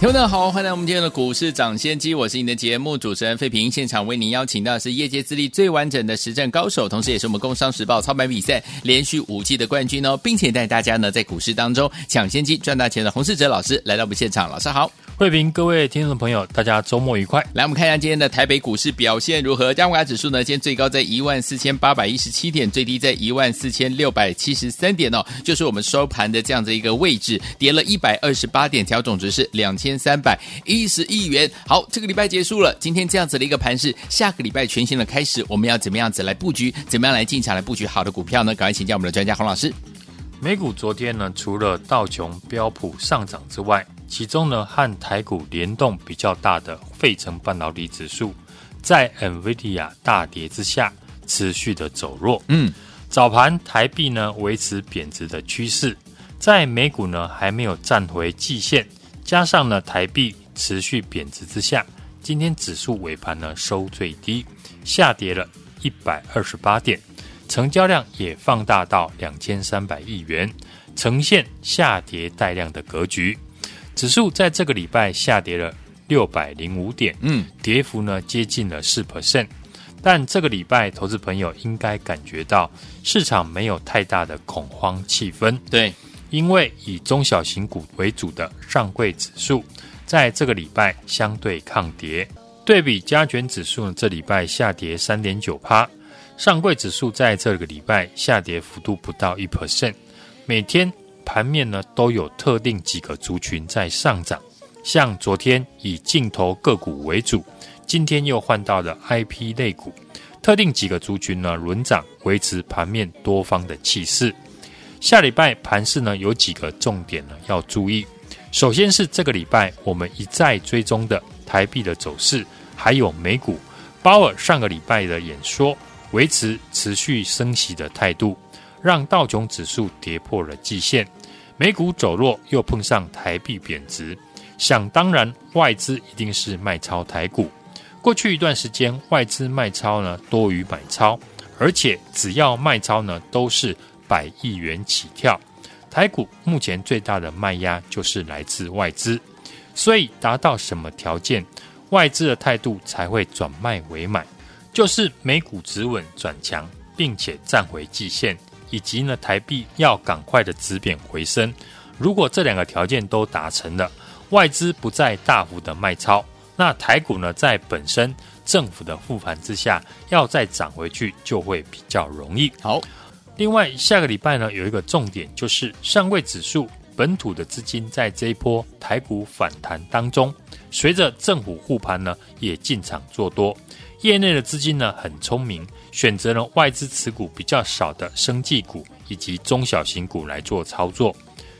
听众大家好，欢迎来我们今天的股市涨先机，我是你的节目主持人费平。现场为您邀请到的是业界资历最完整的实战高手，同时也是我们工商时报操盘比赛连续五季的冠军哦，并且带大家呢在股市当中抢先机赚大钱的洪世哲老师来到我们现场，老师好，费平，各位听众朋友，大家周末愉快。来，我们看一下今天的台北股市表现如何？加权指数呢，今天最高在一万四千八百一十七点，最低在一万四千六百七十三点哦，就是我们收盘的这样的一个位置，跌了一百二十八点，调总值是两千三百。一十亿元，好，这个礼拜结束了。今天这样子的一个盘势，下个礼拜全新的开始，我们要怎么样子来布局？怎么样来进场来布局好的股票呢？赶快请教我们的专家洪老师。美股昨天呢，除了道琼、标普上涨之外，其中呢和台股联动比较大的费城半导体指数，在 NVIDIA 大跌之下持续的走弱。嗯，早盘台币呢维持贬值的趋势，在美股呢还没有站回季线。加上呢，台币持续贬值之下，今天指数尾盘呢收最低，下跌了一百二十八点，成交量也放大到两千三百亿元，呈现下跌带量的格局。指数在这个礼拜下跌了六百零五点，嗯，跌幅呢接近了四 percent。但这个礼拜，投资朋友应该感觉到市场没有太大的恐慌气氛，对。因为以中小型股为主的上柜指数，在这个礼拜相对抗跌，对比加权指数呢，这礼拜下跌三点九趴，上柜指数在这个礼拜下跌幅度不到一 percent。每天盘面呢都有特定几个族群在上涨，像昨天以镜头个股为主，今天又换到了 IP 类股，特定几个族群呢轮涨，维持盘面多方的气势。下礼拜盘势呢，有几个重点呢要注意。首先是这个礼拜我们一再追踪的台币的走势，还有美股。鲍尔上个礼拜的演说，维持持续升息的态度，让道琼指数跌破了季线。美股走弱，又碰上台币贬值，想当然外资一定是卖超台股。过去一段时间，外资卖超呢多于买超，而且只要卖超呢都是。百亿元起跳，台股目前最大的卖压就是来自外资，所以达到什么条件，外资的态度才会转卖为买，就是美股止稳转强，并且站回季线，以及呢台币要赶快的止贬回升。如果这两个条件都达成了，外资不再大幅的卖超，那台股呢在本身政府的护盘之下，要再涨回去就会比较容易。好。另外，下个礼拜呢，有一个重点，就是上柜指数本土的资金在这一波台股反弹当中，随着政府护盘呢，也进场做多。业内的资金呢，很聪明，选择了外资持股比较少的生技股以及中小型股来做操作，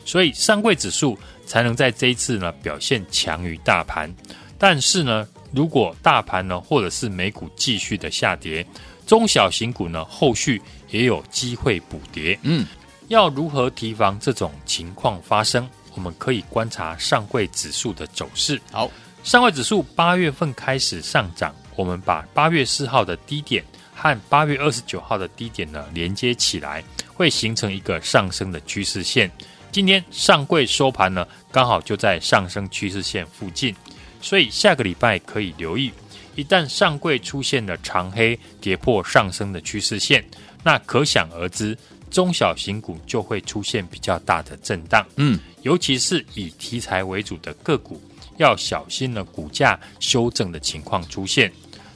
所以上柜指数才能在这一次呢表现强于大盘。但是呢，如果大盘呢或者是美股继续的下跌，中小型股呢后续。也有机会补跌，嗯，要如何提防这种情况发生？我们可以观察上柜指数的走势。好，上柜指数八月份开始上涨，我们把八月四号的低点和八月二十九号的低点呢连接起来，会形成一个上升的趋势线。今天上柜收盘呢，刚好就在上升趋势线附近，所以下个礼拜可以留意，一旦上柜出现了长黑，跌破上升的趋势线。那可想而知，中小型股就会出现比较大的震荡，嗯，尤其是以题材为主的个股，要小心呢股价修正的情况出现。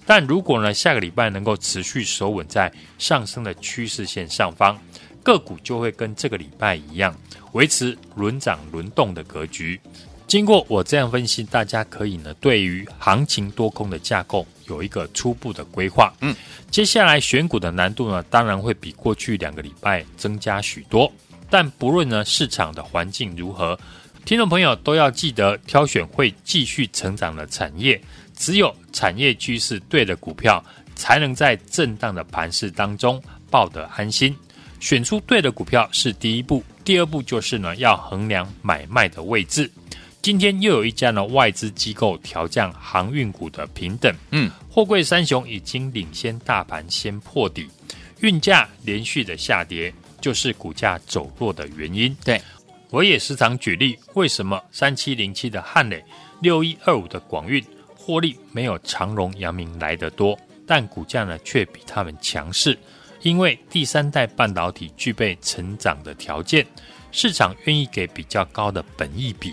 但如果呢下个礼拜能够持续守稳在上升的趋势线上方，个股就会跟这个礼拜一样，维持轮涨轮动的格局。经过我这样分析，大家可以呢对于行情多空的架构有一个初步的规划。嗯，接下来选股的难度呢，当然会比过去两个礼拜增加许多。但不论呢市场的环境如何，听众朋友都要记得挑选会继续成长的产业。只有产业趋势对的股票，才能在震荡的盘势当中抱得安心。选出对的股票是第一步，第二步就是呢要衡量买卖的位置。今天又有一家呢外资机构调降航运股的平等，嗯，货柜三雄已经领先大盘先破底，运价连续的下跌就是股价走弱的原因。对，我也时常举例，为什么三七零七的汉磊、六一二五的广运获利没有长荣、阳明来得多，但股价呢却比他们强势，因为第三代半导体具备成长的条件，市场愿意给比较高的本益比。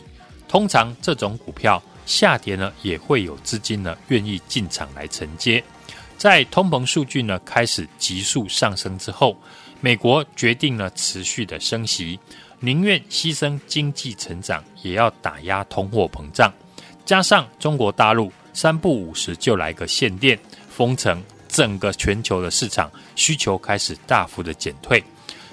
通常这种股票下跌呢，也会有资金呢愿意进场来承接。在通膨数据呢开始急速上升之后，美国决定呢持续的升息，宁愿牺牲经济成长，也要打压通货膨胀。加上中国大陆三不五时就来个限电封城，整个全球的市场需求开始大幅的减退，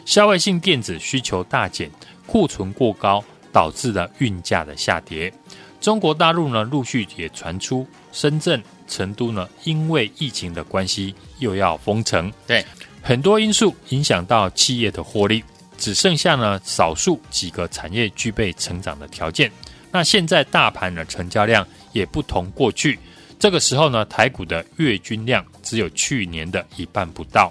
消费性电子需求大减，库存过高。导致了运价的下跌。中国大陆呢，陆续也传出深圳、成都呢，因为疫情的关系又要封城。对，很多因素影响到企业的获利，只剩下呢少数几个产业具备成长的条件。那现在大盘的成交量也不同过去，这个时候呢，台股的月均量只有去年的一半不到。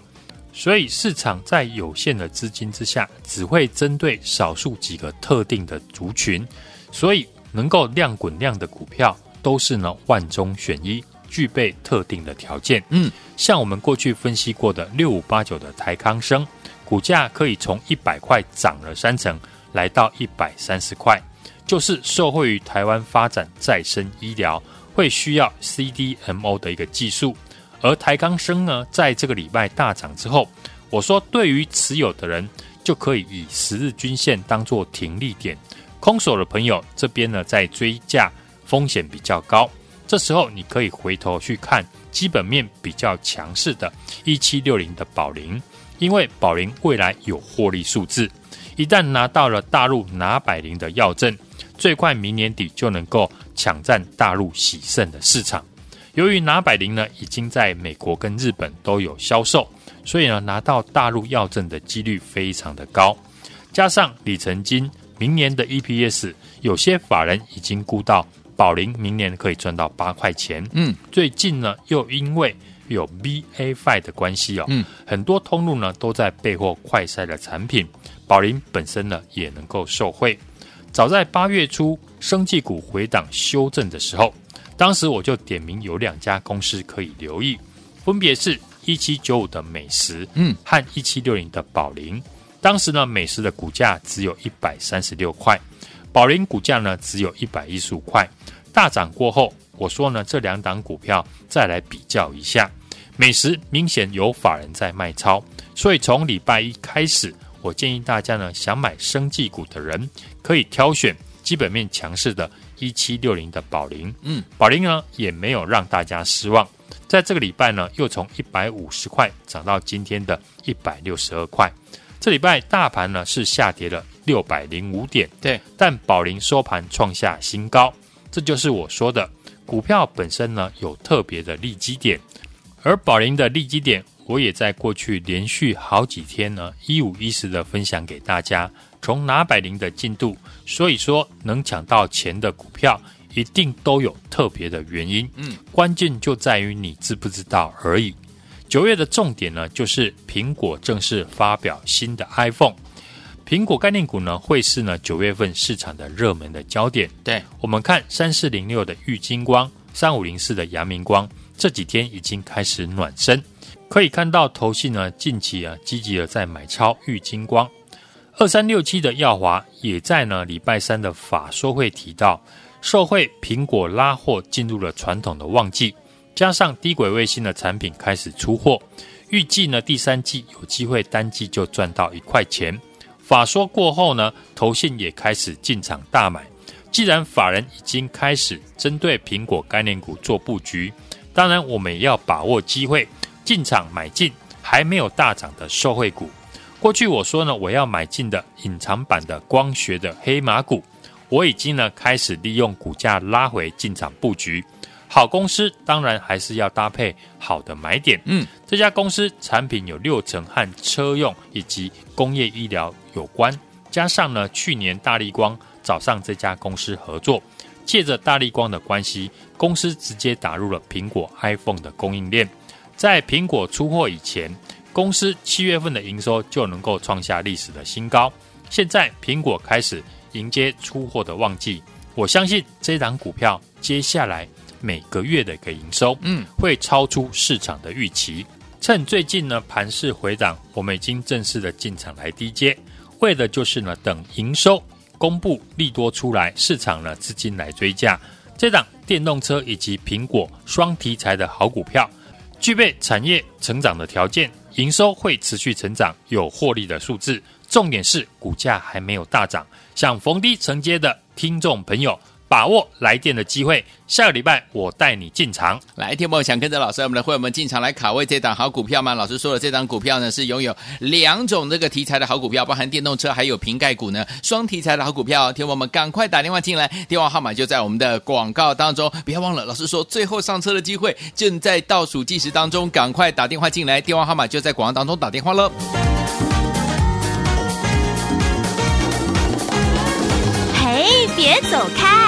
所以市场在有限的资金之下，只会针对少数几个特定的族群，所以能够量滚量的股票都是呢万中选一，具备特定的条件。嗯，像我们过去分析过的六五八九的台康生，股价可以从一百块涨了三成，来到一百三十块，就是受惠于台湾发展再生医疗，会需要 CDMO 的一个技术。而台康生呢，在这个礼拜大涨之后，我说对于持有的人就可以以十日均线当做停利点，空手的朋友这边呢在追价风险比较高，这时候你可以回头去看基本面比较强势的一七六零的宝林，因为宝林未来有获利数字，一旦拿到了大陆拿百灵的药证，最快明年底就能够抢占大陆洗肾的市场。由于拿百灵呢已经在美国跟日本都有销售，所以呢拿到大陆药证的几率非常的高。加上里程金明年的 EPS，有些法人已经估到宝林明年可以赚到八块钱。嗯，最近呢又因为有 BA5 的关系哦，嗯，很多通路呢都在备货快筛的产品，宝林本身呢也能够受惠。早在八月初，生技股回档修正的时候。当时我就点名有两家公司可以留意，分别是一七九五的美食，嗯，和一七六零的宝林。当时呢，美食的股价只有一百三十六块，宝林股价呢只有一百一十五块。大涨过后，我说呢，这两档股票再来比较一下，美食明显有法人在卖超，所以从礼拜一开始，我建议大家呢，想买生技股的人可以挑选基本面强势的。一七六零的宝林，嗯，宝林呢也没有让大家失望，在这个礼拜呢又从一百五十块涨到今天的一百六十二块。这礼拜大盘呢是下跌了六百零五点，对，但宝林收盘创下新高，这就是我说的股票本身呢有特别的利基点，而宝林的利基点，我也在过去连续好几天呢一五一十的分享给大家。从拿百零的进度，所以说能抢到钱的股票，一定都有特别的原因。嗯，关键就在于你知不知道而已。九月的重点呢，就是苹果正式发表新的 iPhone，苹果概念股呢会是呢九月份市场的热门的焦点。对，我们看三四零六的玉金光，三五零四的阳明光，这几天已经开始暖身，可以看到投信呢近期啊积极的在买超玉金光。二三六七的耀华也在呢礼拜三的法说会提到，受惠苹果拉货进入了传统的旺季，加上低轨卫星的产品开始出货，预计呢第三季有机会单季就赚到一块钱。法说过后呢，投信也开始进场大买。既然法人已经开始针对苹果概念股做布局，当然我们也要把握机会进场买进还没有大涨的受惠股。过去我说呢，我要买进的隐藏版的光学的黑马股，我已经呢开始利用股价拉回进场布局。好公司当然还是要搭配好的买点。嗯，这家公司产品有六成和车用以及工业医疗有关，加上呢，去年大力光找上这家公司合作，借着大力光的关系，公司直接打入了苹果 iPhone 的供应链。在苹果出货以前，公司七月份的营收就能够创下历史的新高。现在苹果开始迎接出货的旺季，我相信这档股票接下来。每个月的一个营收，嗯，会超出市场的预期。趁最近呢盘势回档，我们已经正式的进场来低接，为的就是呢等营收公布利多出来，市场呢资金来追价。这档电动车以及苹果双题材的好股票，具备产业成长的条件，营收会持续成长，有获利的数字。重点是股价还没有大涨，想逢低承接的听众朋友。把握来电的机会，下个礼拜我带你进场。来，听众朋友想跟着老师，我们的会员们进场来卡位这档好股票吗？老师说了，这档股票呢是拥有两种这个题材的好股票，包含电动车还有瓶盖股呢，双题材的好股票。听众们赶快打电话进来，电话号码就在我们的广告当中，不要忘了。老师说，最后上车的机会正在倒数计时当中，赶快打电话进来，电话号码就在广告当中打电话了。嘿，别走开！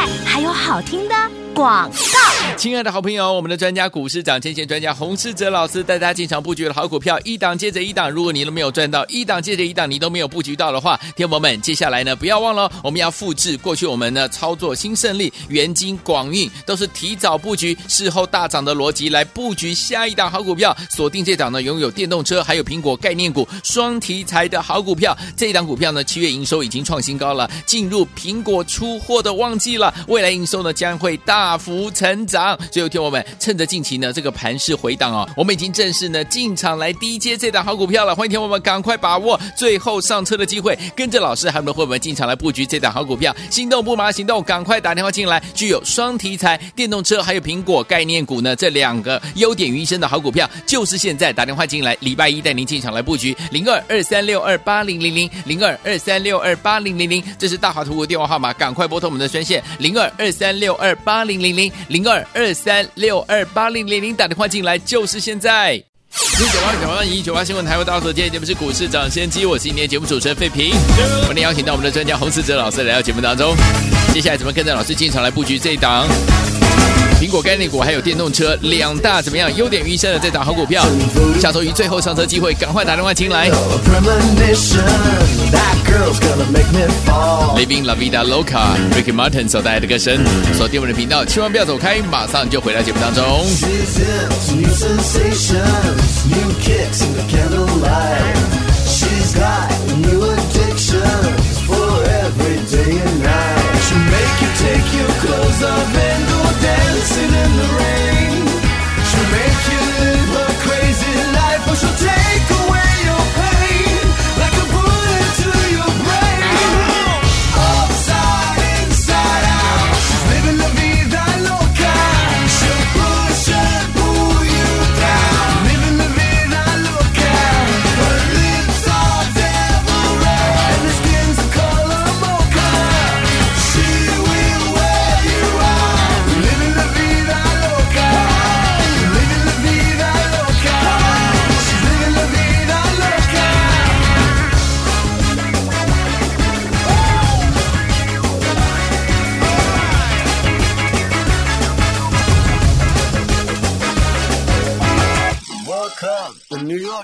好听的广告。亲爱的好朋友，我们的专家股市涨，千线专家洪世哲老师带大家进场布局的好股票，一档接着一档。如果你都没有赚到，一档接着一档，你都没有布局到的话，天友们，接下来呢，不要忘了，我们要复制过去我们呢操作新胜利、元金、广运，都是提早布局，事后大涨的逻辑来布局下一档好股票，锁定这档呢拥有电动车还有苹果概念股双题材的好股票。这一档股票呢，七月营收已经创新高了，进入苹果出货的旺季了，未来营收呢将会大幅成长。所以，有听我们趁着近期呢这个盘势回档哦，我们已经正式呢进场来低接这档好股票了。欢迎听我们赶快把握最后上车的机会，跟着老师还有我们会员进场来布局这档好股票。心动不马行动，赶快打电话进来。具有双题材、电动车还有苹果概念股呢这两个优点于一身的好股票，就是现在打电话进来。礼拜一带您进场来布局零二二三六二八零零零零二二三六二八零零零，这是大华图的电话号码，赶快拨通我们的专线零二二三六二八零零零零二。二三六二八零零零打电话进来就是现在。九八九八一九八新闻台为大家所见，节目是股市抢先机，我是今天节目主持人费平。我们邀请到我们的专家洪思哲老师来到节目当中。接下来怎么跟着老师进场来布局这一档苹果概念股还有电动车两大怎么样优点于一身的这档好股票？下周一最后上车机会，赶快打电话进来。Living La Vida Loca，Ricky Martin 所带来的歌声，锁定我们的频道，千万不要走开，马上就回到节目当中。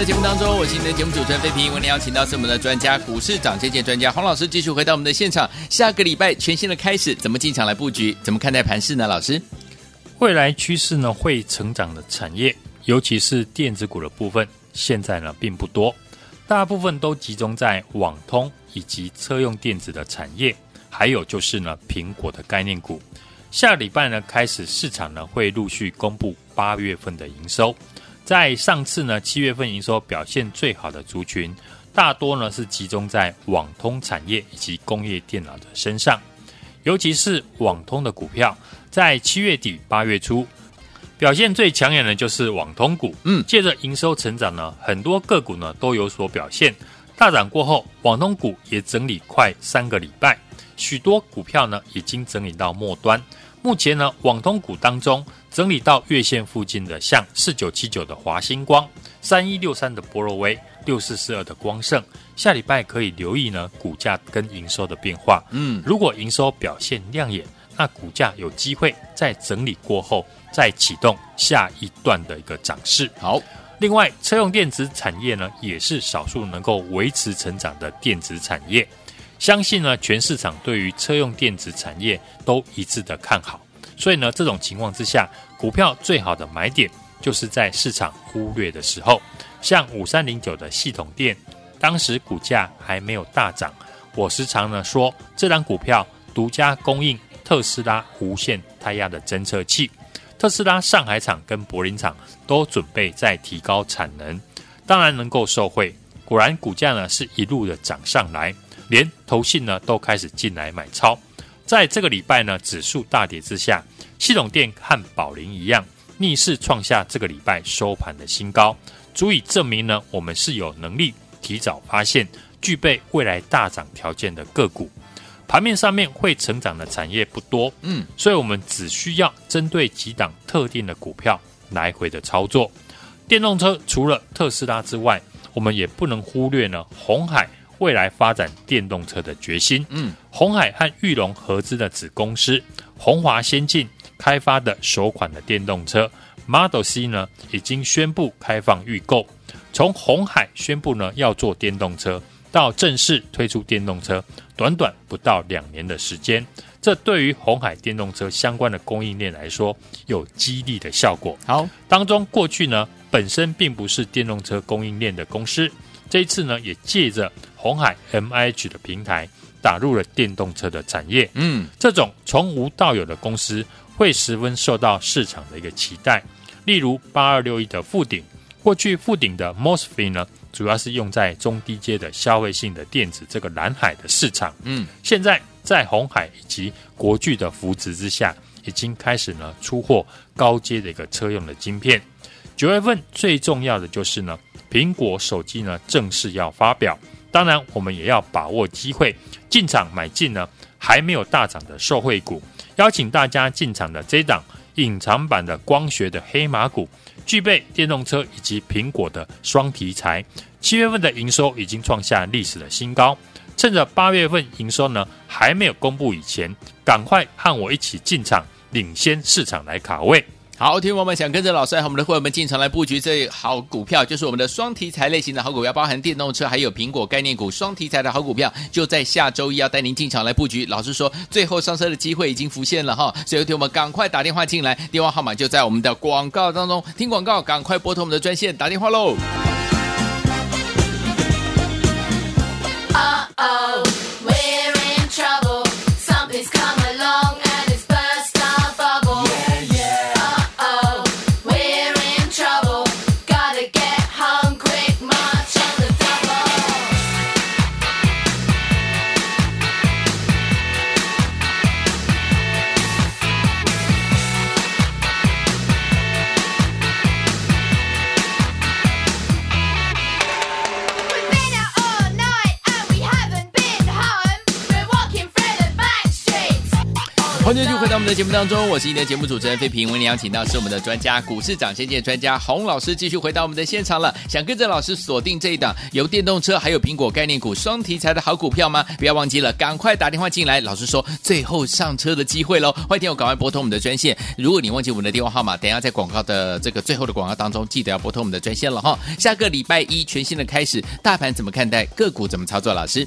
在节目当中，我是你的节目主持人费平，为您邀请到是我们的专家股市涨跌专家洪老师，继续回到我们的现场。下个礼拜全新的开始，怎么进场来布局？怎么看待盘势呢？老师，未来趋势呢会成长的产业，尤其是电子股的部分，现在呢并不多，大部分都集中在网通以及车用电子的产业，还有就是呢苹果的概念股。下礼拜呢开始，市场呢会陆续公布八月份的营收。在上次呢七月份营收表现最好的族群，大多呢是集中在网通产业以及工业电脑的身上，尤其是网通的股票，在七月底八月初表现最抢眼的就是网通股。嗯，借着营收成长呢，很多个股呢都有所表现。大涨过后，网通股也整理快三个礼拜，许多股票呢已经整理到末端。目前呢，网通股当中整理到月线附近的，像四九七九的华星光、三一六三的波若威、六四四二的光盛，下礼拜可以留意呢股价跟营收的变化。嗯，如果营收表现亮眼，那股价有机会在整理过后再启动下一段的一个涨势。好。另外，车用电子产业呢，也是少数能够维持成长的电子产业。相信呢，全市场对于车用电子产业都一致的看好。所以呢，这种情况之下，股票最好的买点就是在市场忽略的时候。像五三零九的系统店，当时股价还没有大涨。我时常呢说，这档股票独家供应特斯拉无线胎压的侦测器。特斯拉上海厂跟柏林厂都准备在提高产能，当然能够受惠。果然股价呢是一路的涨上来，连投信呢都开始进来买超。在这个礼拜呢指数大跌之下，系统电和宝林一样逆势创下这个礼拜收盘的新高，足以证明呢我们是有能力提早发现具备未来大涨条件的个股。盘面上面会成长的产业不多，嗯，所以我们只需要针对几档特定的股票来回的操作。电动车除了特斯拉之外，我们也不能忽略呢红海未来发展电动车的决心。嗯，红海和玉龙合资的子公司红华先进开发的首款的电动车 Model C 呢，已经宣布开放预购。从红海宣布呢要做电动车，到正式推出电动车，短短不到两年的时间，这对于红海电动车相关的供应链来说有激励的效果。好，当中过去呢本身并不是电动车供应链的公司，这一次呢也借着红海 MIH 的平台打入了电动车的产业。嗯，这种从无到有的公司会十分受到市场的一个期待。例如八二六一的富鼎，过去富鼎的 MOSFET 呢。主要是用在中低阶的消费性的电子这个蓝海的市场，嗯，现在在红海以及国巨的扶持之下，已经开始呢出货高阶的一个车用的晶片。九月份最重要的就是呢，苹果手机呢正式要发表，当然我们也要把握机会进场买进呢还没有大涨的受惠股，邀请大家进场的这档隐藏版的光学的黑马股。具备电动车以及苹果的双题材，七月份的营收已经创下历史的新高。趁着八月份营收呢还没有公布以前，赶快和我一起进场，领先市场来卡位。好，听众们想跟着老师和我们的会员们进场来布局这好股票，就是我们的双题材类型的好股票，包含电动车还有苹果概念股双题材的好股票，就在下周一要带您进场来布局。老师说，最后上车的机会已经浮现了哈，所以听我们赶快打电话进来，电话号码就在我们的广告当中。听广告，赶快拨通我们的专线打电话喽。的节目当中，我是你的节目主持人费平。为您邀请到是我们的专家，股市涨先见专家洪老师，继续回到我们的现场了。想跟着老师锁定这一档由电动车还有苹果概念股双题材的好股票吗？不要忘记了，赶快打电话进来。老师说最后上车的机会喽，欢迎我赶快拨通我们的专线。如果你忘记我们的电话号码，等一下在广告的这个最后的广告当中，记得要拨通我们的专线了哈。下个礼拜一全新的开始，大盘怎么看待？个股怎么操作？老师，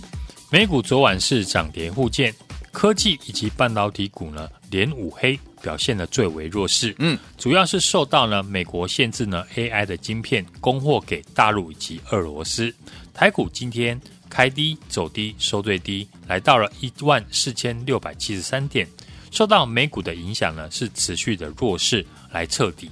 美股昨晚是涨跌互见。科技以及半导体股呢，连五黑表现的最为弱势。嗯，主要是受到呢美国限制呢 AI 的晶片供货给大陆以及俄罗斯。台股今天开低走低，收最低，来到了一万四千六百七十三点，受到美股的影响呢，是持续的弱势来彻底。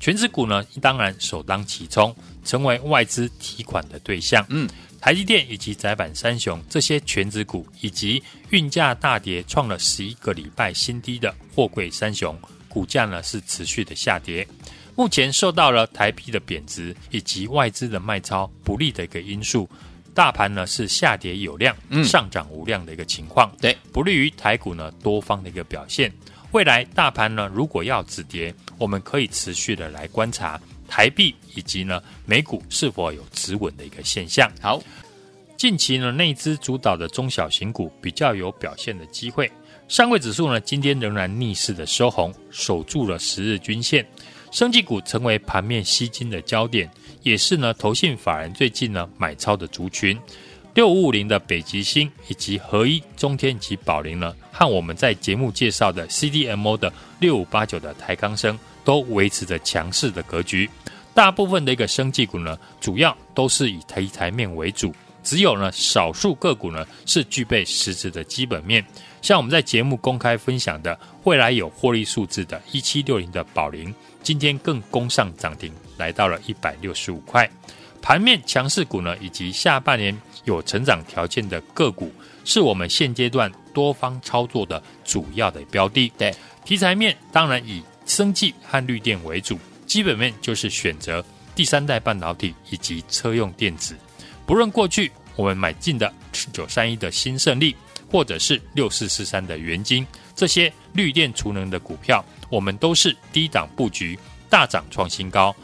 全指股呢，当然首当其冲，成为外资提款的对象。嗯，台积电以及窄板三雄这些全值股，以及运价大跌创了十一个礼拜新低的货柜三雄，股价呢是持续的下跌。目前受到了台币的贬值以及外资的卖超不利的一个因素，大盘呢是下跌有量，上涨无量的一个情况。对，不利于台股呢多方的一个表现。未来大盘呢，如果要止跌，我们可以持续的来观察台币以及呢美股是否有止稳的一个现象。好，近期呢内资主导的中小型股比较有表现的机会。上柜指数呢今天仍然逆势的收红，守住了十日均线。生技股成为盘面吸金的焦点，也是呢投信法人最近呢买超的族群。六五五零的北极星以及合一、中天及宝林呢，和我们在节目介绍的 CDMO 的六五八九的台康生都维持着强势的格局。大部分的一个生技股呢，主要都是以题材面为主，只有呢少数个股呢是具备实质的基本面。像我们在节目公开分享的未来有获利数字的一七六零的宝林，今天更攻上涨停，来到了一百六十五块。盘面强势股呢，以及下半年有成长条件的个股，是我们现阶段多方操作的主要的标的。对，题材面当然以生技和绿电为主，基本面就是选择第三代半导体以及车用电子。不论过去我们买进的九三一的新胜利，或者是六四四三的元晶，这些绿电储能的股票，我们都是低档布局，大涨创新高。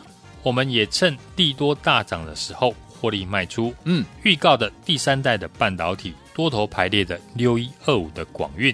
我们也趁地多大涨的时候获利卖出。嗯，预告的第三代的半导体多头排列的六一二五的广运，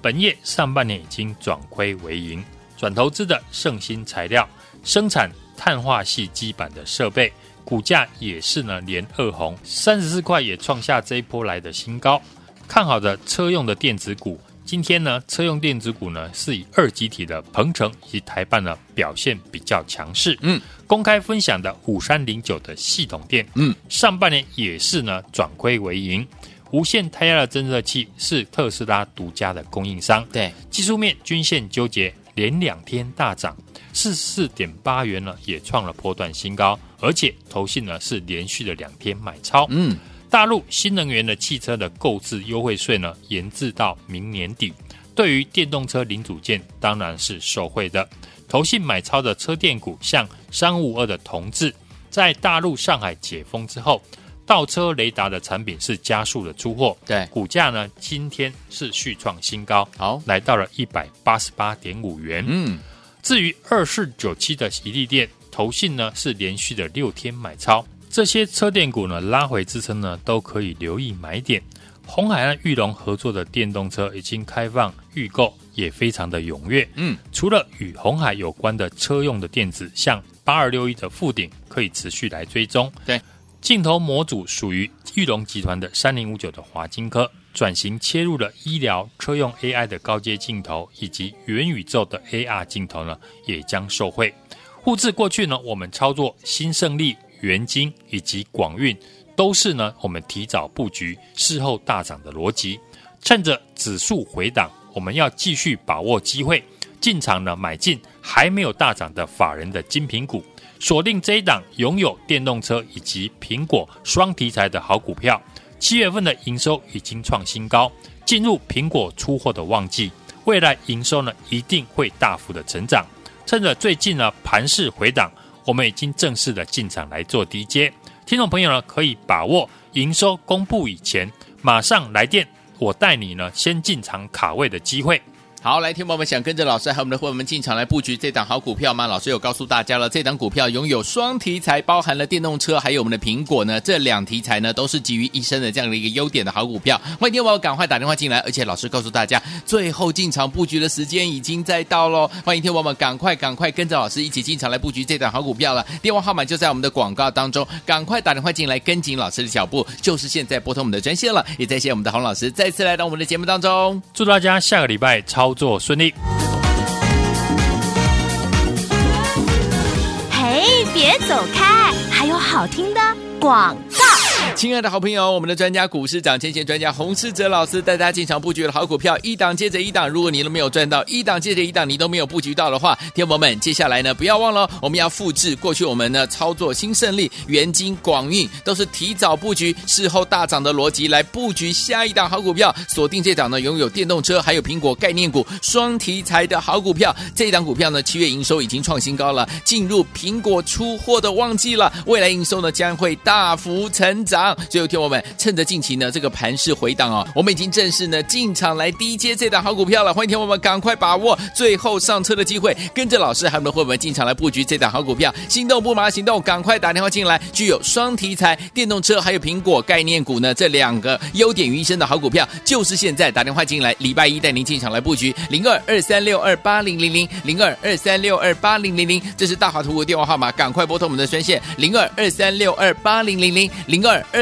本业上半年已经转亏为盈，转投资的盛新材料生产碳化系基板的设备，股价也是呢连二红，三十四块也创下这一波来的新高。看好的车用的电子股。今天呢，车用电子股呢是以二级体的鹏程以及台办呢表现比较强势。嗯，公开分享的五三零九的系统电，嗯，上半年也是呢转亏为盈。无线胎压的侦测器是特斯拉独家的供应商。对，技术面均线纠结，连两天大涨，四四点八元呢也创了波段新高，而且投信呢是连续的两天买超。嗯。大陆新能源的汽车的购置优惠税呢，延至到明年底。对于电动车零组件，当然是受惠的。投信买超的车电股，像三五二的同志，在大陆上海解封之后，倒车雷达的产品是加速的出货。对，股价呢今天是续创新高，好，来到了一百八十八点五元。嗯，至于二四九七的一利电，投信呢是连续的六天买超。这些车电股呢，拉回支撑呢，都可以留意买点。红海和玉龙合作的电动车已经开放预购，也非常的踊跃。嗯，除了与红海有关的车用的电子，像八二六一的富鼎可以持续来追踪。对，镜头模组属于玉龙集团的三零五九的华金科，转型切入了医疗车用 AI 的高阶镜头，以及元宇宙的 AR 镜头呢，也将受惠。沪智过去呢，我们操作新胜利。元晶以及广运都是呢，我们提早布局，事后大涨的逻辑。趁着指数回档，我们要继续把握机会，进场呢买进还没有大涨的法人的精品股，锁定这一档拥有电动车以及苹果双题材的好股票。七月份的营收已经创新高，进入苹果出货的旺季，未来营收呢一定会大幅的成长。趁着最近呢盘势回档。我们已经正式的进场来做低接，听众朋友呢可以把握营收公布以前马上来电，我带你呢先进场卡位的机会。好，来，听众朋友们想跟着老师和我们的伙伴们进场来布局这档好股票吗？老师有告诉大家了，这档股票拥有双题材，包含了电动车，还有我们的苹果呢，这两题材呢都是集于一身的这样的一个优点的好股票。欢迎听众朋友赶快打电话进来，而且老师告诉大家，最后进场布局的时间已经在到喽。欢迎听众朋友们赶快赶快跟着老师一起进场来布局这档好股票了。电话号码就在我们的广告当中，赶快打电话进来跟紧老师的脚步，就是现在拨通我们的专线了。也再谢谢我们的洪老师再次来到我们的节目当中，祝大家下个礼拜超。工作顺利。嘿，别走开，还有好听的广告。亲爱的好朋友，我们的专家股市长先前专家洪世哲老师带大家进场布局的好股票，一档接着一档。如果你都没有赚到，一档接着一档，你都没有布局到的话，天友们，接下来呢，不要忘了，我们要复制过去我们呢操作新胜利、元金、广运，都是提早布局，事后大涨的逻辑来布局下一档好股票，锁定这档呢拥有电动车还有苹果概念股双题材的好股票。这档股票呢，七月营收已经创新高了，进入苹果出货的旺季了，未来营收呢将会大幅成长。最后，听我们趁着近期呢这个盘势回档哦，我们已经正式呢进场来低接这档好股票了。欢迎听我们赶快把握最后上车的机会，跟着老师还有我们的伙伴进场来布局这档好股票。心动不马上行动，赶快打电话进来。具有双题材、电动车还有苹果概念股呢这两个优点于一身的好股票，就是现在打电话进来。礼拜一带您进场来布局零二二三六二八零零零零二二三六二八零零零，这是大华图的电话号码，赶快拨通我们的专线零二二三六二八零零零零二二。